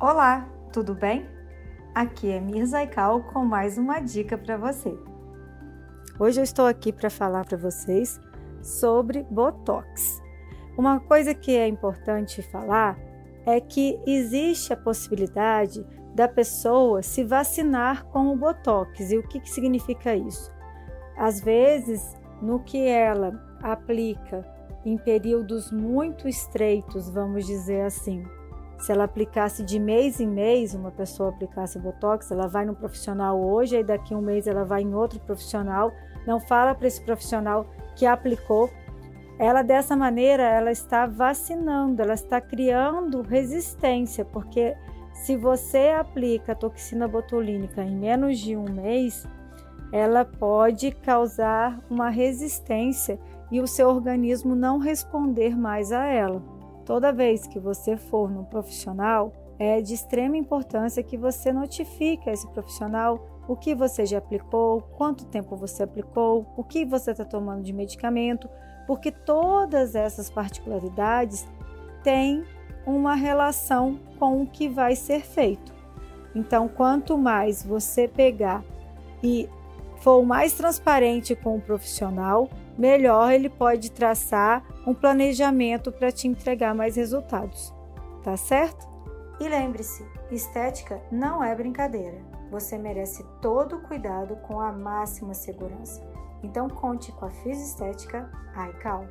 Olá, tudo bem? Aqui é Mirza Aikal com mais uma dica para você. Hoje eu estou aqui para falar para vocês sobre Botox. Uma coisa que é importante falar é que existe a possibilidade da pessoa se vacinar com o Botox. E o que, que significa isso? Às vezes, no que ela aplica em períodos muito estreitos, vamos dizer assim, se ela aplicasse de mês em mês, uma pessoa aplicasse botox, ela vai no profissional hoje, aí daqui a um mês ela vai em outro profissional, não fala para esse profissional que aplicou. Ela dessa maneira, ela está vacinando, ela está criando resistência, porque se você aplica toxina botulínica em menos de um mês, ela pode causar uma resistência e o seu organismo não responder mais a ela. Toda vez que você for no profissional, é de extrema importância que você notifique a esse profissional o que você já aplicou, quanto tempo você aplicou, o que você está tomando de medicamento, porque todas essas particularidades têm uma relação com o que vai ser feito. Então, quanto mais você pegar e for mais transparente com o profissional, melhor ele pode traçar um planejamento para te entregar mais resultados. Tá certo? E lembre-se, estética não é brincadeira. Você merece todo o cuidado com a máxima segurança. Então conte com a Estética iCal.